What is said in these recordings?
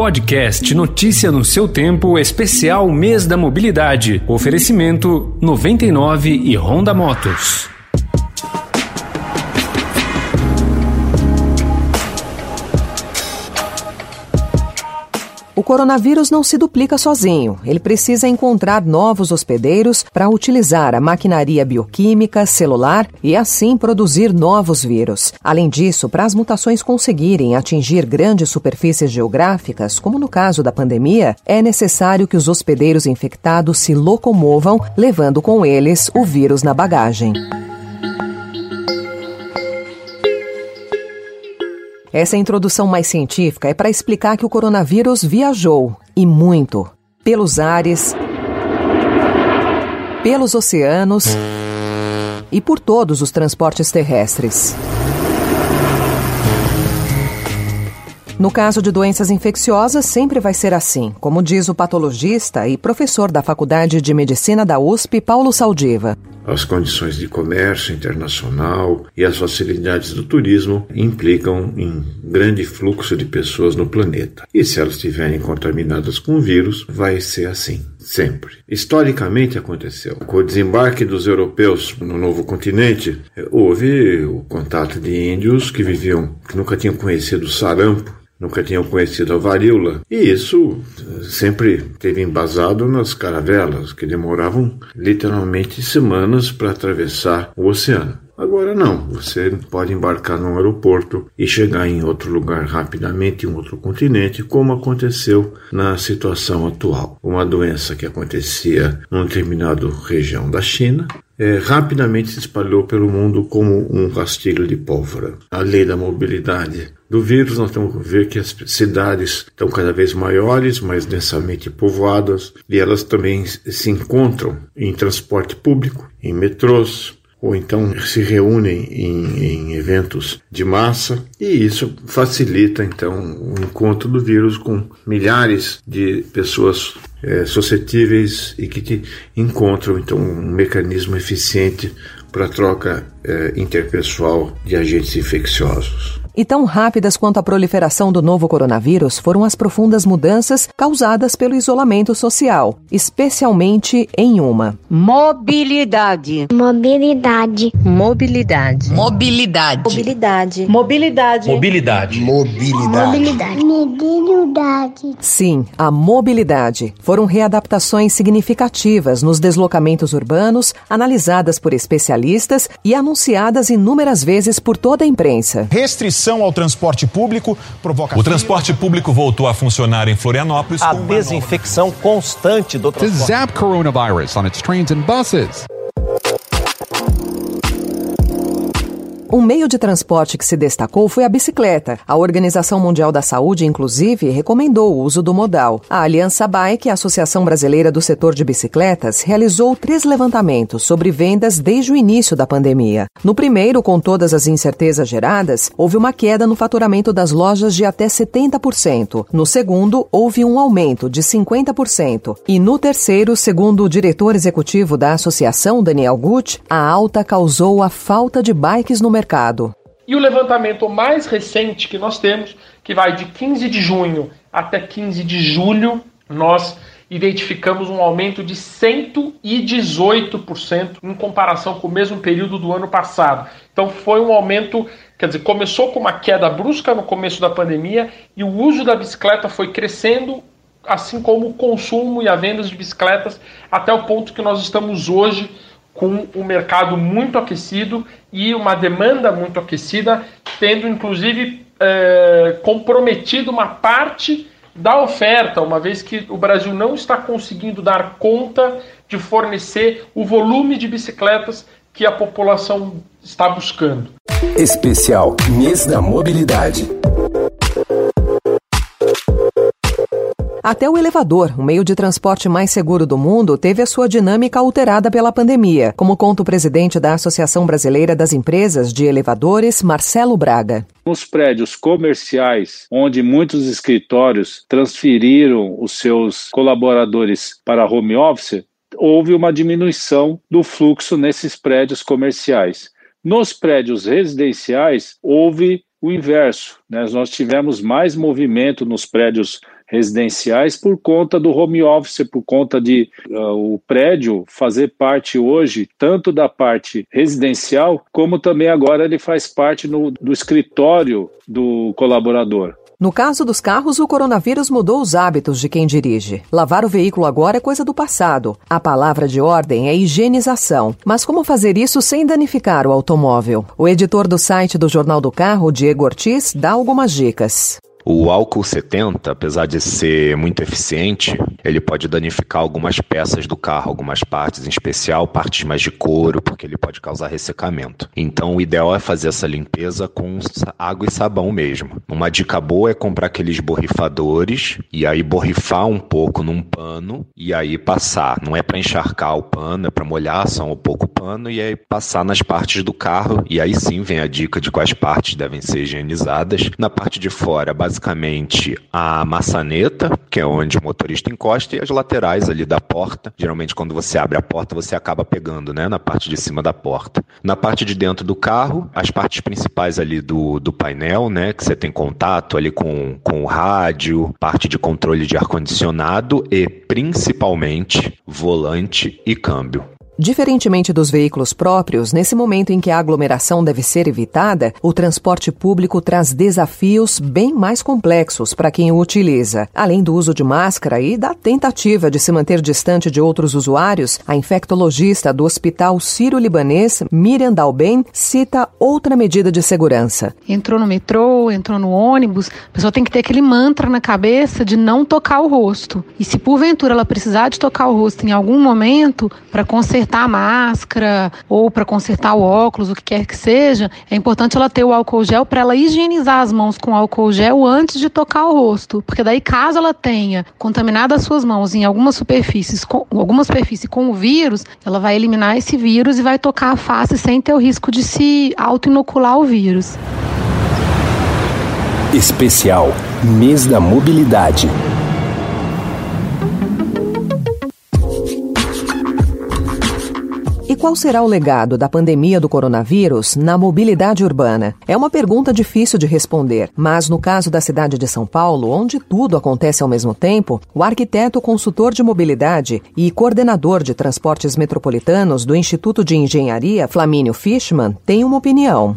Podcast Notícia no seu tempo, especial Mês da Mobilidade. Oferecimento 99 e Honda Motos. O coronavírus não se duplica sozinho. Ele precisa encontrar novos hospedeiros para utilizar a maquinaria bioquímica, celular e assim produzir novos vírus. Além disso, para as mutações conseguirem atingir grandes superfícies geográficas, como no caso da pandemia, é necessário que os hospedeiros infectados se locomovam, levando com eles o vírus na bagagem. Essa introdução mais científica é para explicar que o coronavírus viajou, e muito, pelos ares, pelos oceanos e por todos os transportes terrestres. No caso de doenças infecciosas, sempre vai ser assim, como diz o patologista e professor da Faculdade de Medicina da USP, Paulo Saldiva. As condições de comércio internacional e as facilidades do turismo implicam em grande fluxo de pessoas no planeta. E se elas estiverem contaminadas com vírus, vai ser assim, sempre. Historicamente aconteceu. Com o desembarque dos europeus no novo continente, houve o contato de índios que viviam, que nunca tinham conhecido o sarampo, nunca tinham conhecido a varíola. E isso eh, sempre teve embasado nas caravelas, que demoravam literalmente semanas para atravessar o oceano. Agora não, você pode embarcar num aeroporto e chegar em outro lugar rapidamente, em outro continente, como aconteceu na situação atual. Uma doença que acontecia numa determinada região da China, é, rapidamente se espalhou pelo mundo como um rastilho de pólvora. A lei da mobilidade do vírus, nós temos que ver que as cidades estão cada vez maiores, mais densamente povoadas, e elas também se encontram em transporte público, em metrôs, ou então se reúnem em, em, eventos de massa e isso facilita então o encontro do vírus com milhares de pessoas é, suscetíveis e que encontram então um mecanismo eficiente para troca é, interpessoal de agentes infecciosos. E tão rápidas quanto a proliferação do novo coronavírus foram as profundas mudanças causadas pelo isolamento social, especialmente em uma: mobilidade. Mobilidade. Mobilidade. Mobilidade. Mobilidade. Mobilidade. Mobilidade. Mobilidade. Mobilidade. Sim, a mobilidade. Foram readaptações significativas nos deslocamentos urbanos, analisadas por especialistas e anunciadas inúmeras vezes por toda a imprensa. Restrição ao transporte público provoca. O transporte público voltou a funcionar em Florianópolis. A desinfecção constante do transporte. To zap coronavirus on its trains and buses. Um meio de transporte que se destacou foi a bicicleta. A Organização Mundial da Saúde, inclusive, recomendou o uso do modal. A Aliança Bike, a Associação Brasileira do Setor de Bicicletas, realizou três levantamentos sobre vendas desde o início da pandemia. No primeiro, com todas as incertezas geradas, houve uma queda no faturamento das lojas de até 70%. No segundo, houve um aumento de 50%. E no terceiro, segundo o diretor executivo da associação, Daniel Gucci, a alta causou a falta de bikes no mercado mercado. E o levantamento mais recente que nós temos, que vai de 15 de junho até 15 de julho, nós identificamos um aumento de 118% em comparação com o mesmo período do ano passado. Então foi um aumento, quer dizer, começou com uma queda brusca no começo da pandemia e o uso da bicicleta foi crescendo, assim como o consumo e a venda de bicicletas, até o ponto que nós estamos hoje com o mercado muito aquecido e uma demanda muito aquecida, tendo inclusive é, comprometido uma parte da oferta, uma vez que o Brasil não está conseguindo dar conta de fornecer o volume de bicicletas que a população está buscando. Especial Mês da Mobilidade. Até o elevador, o meio de transporte mais seguro do mundo, teve a sua dinâmica alterada pela pandemia, como conta o presidente da Associação Brasileira das Empresas de Elevadores, Marcelo Braga. Nos prédios comerciais, onde muitos escritórios transferiram os seus colaboradores para home office, houve uma diminuição do fluxo nesses prédios comerciais. Nos prédios residenciais, houve o inverso. Né? Nós tivemos mais movimento nos prédios residenciais por conta do home office, por conta de uh, o prédio fazer parte hoje tanto da parte residencial, como também agora ele faz parte no, do escritório do colaborador. No caso dos carros, o coronavírus mudou os hábitos de quem dirige. Lavar o veículo agora é coisa do passado. A palavra de ordem é higienização. Mas como fazer isso sem danificar o automóvel? O editor do site do Jornal do Carro, Diego Ortiz, dá algumas dicas. O álcool 70, apesar de ser muito eficiente, ele pode danificar algumas peças do carro, algumas partes, em especial partes mais de couro, porque ele pode causar ressecamento. Então, o ideal é fazer essa limpeza com água e sabão mesmo. Uma dica boa é comprar aqueles borrifadores e aí borrifar um pouco num pano e aí passar. Não é para encharcar o pano, é para molhar só um pouco o pano e aí passar nas partes do carro. E aí sim vem a dica de quais partes devem ser higienizadas. Na parte de fora, basicamente a maçaneta, que é onde o motorista encosta, e as laterais ali da porta. Geralmente, quando você abre a porta, você acaba pegando, né, na parte de cima da porta. Na parte de dentro do carro, as partes principais ali do, do painel, né, que você tem contato ali com, com o rádio, parte de controle de ar-condicionado e, principalmente, volante e câmbio. Diferentemente dos veículos próprios, nesse momento em que a aglomeração deve ser evitada, o transporte público traz desafios bem mais complexos para quem o utiliza. Além do uso de máscara e da tentativa de se manter distante de outros usuários, a infectologista do Hospital Sírio-Libanês, Miriam Dalben, cita outra medida de segurança. Entrou no metrô, entrou no ônibus, a pessoa tem que ter aquele mantra na cabeça de não tocar o rosto. E se porventura ela precisar de tocar o rosto em algum momento para consertar consertar a máscara ou para consertar o óculos, o que quer que seja, é importante ela ter o álcool gel para ela higienizar as mãos com álcool gel antes de tocar o rosto. Porque daí, caso ela tenha contaminado as suas mãos em algumas superfícies, com, alguma superfície com o vírus, ela vai eliminar esse vírus e vai tocar a face sem ter o risco de se auto-inocular o vírus. Especial Mês da Mobilidade. Qual será o legado da pandemia do coronavírus na mobilidade urbana? É uma pergunta difícil de responder, mas no caso da cidade de São Paulo, onde tudo acontece ao mesmo tempo, o arquiteto consultor de mobilidade e coordenador de transportes metropolitanos do Instituto de Engenharia, Flamínio Fishman, tem uma opinião.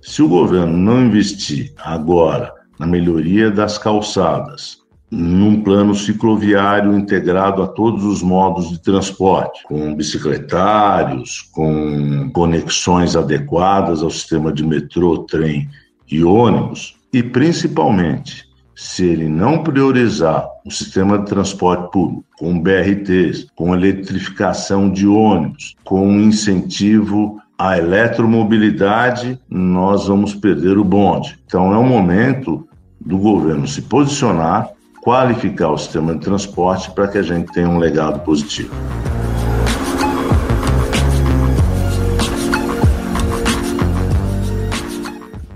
Se o governo não investir agora na melhoria das calçadas, num plano cicloviário integrado a todos os modos de transporte, com bicicletários, com conexões adequadas ao sistema de metrô, trem e ônibus, e principalmente, se ele não priorizar o sistema de transporte público, com BRTs, com eletrificação de ônibus, com incentivo à eletromobilidade, nós vamos perder o bonde. Então é o momento do governo se posicionar qualificar o sistema de transporte para que a gente tenha um legado positivo.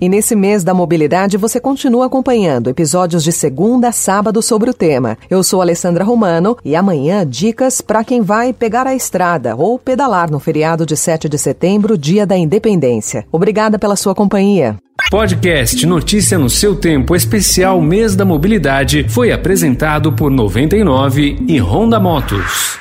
E nesse mês da mobilidade você continua acompanhando episódios de segunda a sábado sobre o tema. Eu sou Alessandra Romano e amanhã dicas para quem vai pegar a estrada ou pedalar no feriado de 7 de setembro, dia da independência. Obrigada pela sua companhia. Podcast Notícia no seu tempo especial Mês da Mobilidade foi apresentado por 99 e Honda Motos.